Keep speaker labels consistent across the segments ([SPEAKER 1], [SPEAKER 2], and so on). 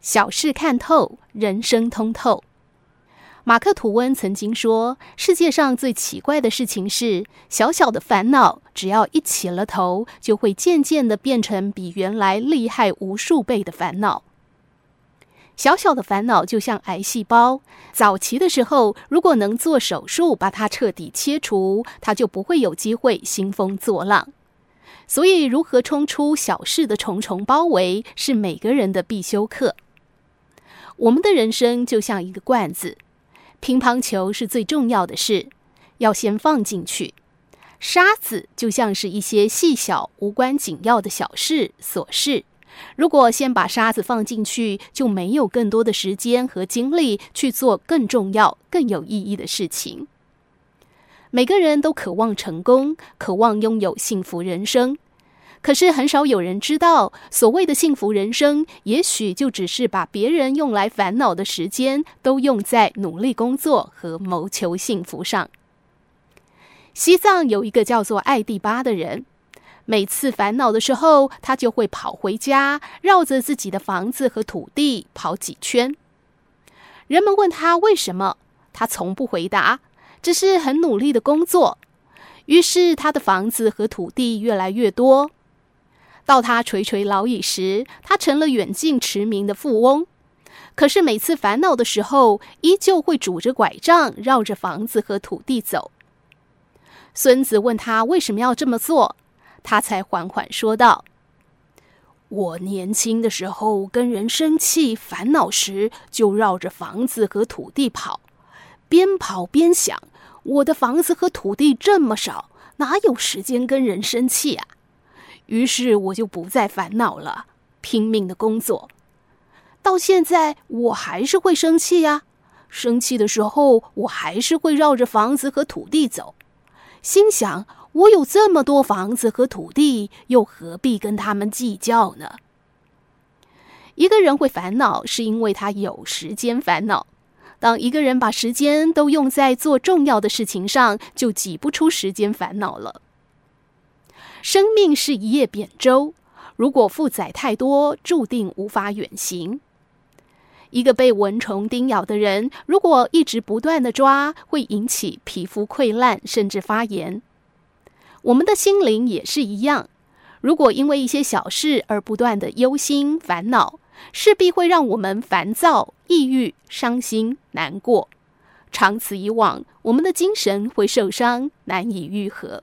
[SPEAKER 1] 小事看透，人生通透。马克·吐温曾经说：“世界上最奇怪的事情是，小小的烦恼，只要一起了头，就会渐渐地变成比原来厉害无数倍的烦恼。小小的烦恼就像癌细胞，早期的时候，如果能做手术把它彻底切除，它就不会有机会兴风作浪。所以，如何冲出小事的重重包围，是每个人的必修课。我们的人生就像一个罐子。”乒乓球是最重要的事，要先放进去。沙子就像是一些细小、无关紧要的小事、琐事。如果先把沙子放进去，就没有更多的时间和精力去做更重要、更有意义的事情。每个人都渴望成功，渴望拥有幸福人生。可是很少有人知道，所谓的幸福人生，也许就只是把别人用来烦恼的时间，都用在努力工作和谋求幸福上。西藏有一个叫做艾蒂巴的人，每次烦恼的时候，他就会跑回家，绕着自己的房子和土地跑几圈。人们问他为什么，他从不回答，只是很努力的工作。于是他的房子和土地越来越多。到他垂垂老矣时，他成了远近驰名的富翁。可是每次烦恼的时候，依旧会拄着拐杖绕着房子和土地走。孙子问他为什么要这么做，他才缓缓说道：“我年轻的时候跟人生气烦恼时，就绕着房子和土地跑，边跑边想，我的房子和土地这么少，哪有时间跟人生气啊？”于是我就不再烦恼了，拼命的工作。到现在我还是会生气呀，生气的时候我还是会绕着房子和土地走，心想我有这么多房子和土地，又何必跟他们计较呢？一个人会烦恼，是因为他有时间烦恼。当一个人把时间都用在做重要的事情上，就挤不出时间烦恼了。生命是一叶扁舟，如果负载太多，注定无法远行。一个被蚊虫叮咬的人，如果一直不断地抓，会引起皮肤溃烂，甚至发炎。我们的心灵也是一样，如果因为一些小事而不断地忧心烦恼，势必会让我们烦躁、抑郁、伤心、难过。长此以往，我们的精神会受伤，难以愈合。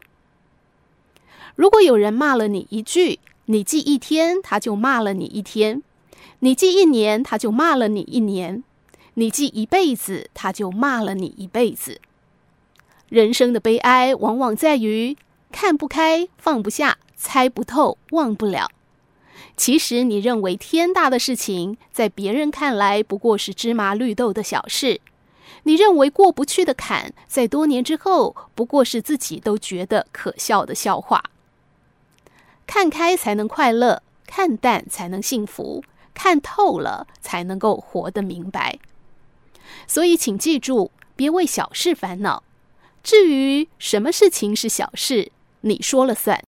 [SPEAKER 1] 如果有人骂了你一句，你记一天，他就骂了你一天；你记一年，他就骂了你一年；你记一辈子，他就骂了你一辈子。人生的悲哀，往往在于看不开、放不下、猜不透、忘不了。其实，你认为天大的事情，在别人看来不过是芝麻绿豆的小事；你认为过不去的坎，在多年之后，不过是自己都觉得可笑的笑话。看开才能快乐，看淡才能幸福，看透了才能够活得明白。所以，请记住，别为小事烦恼。至于什么事情是小事，你说了算。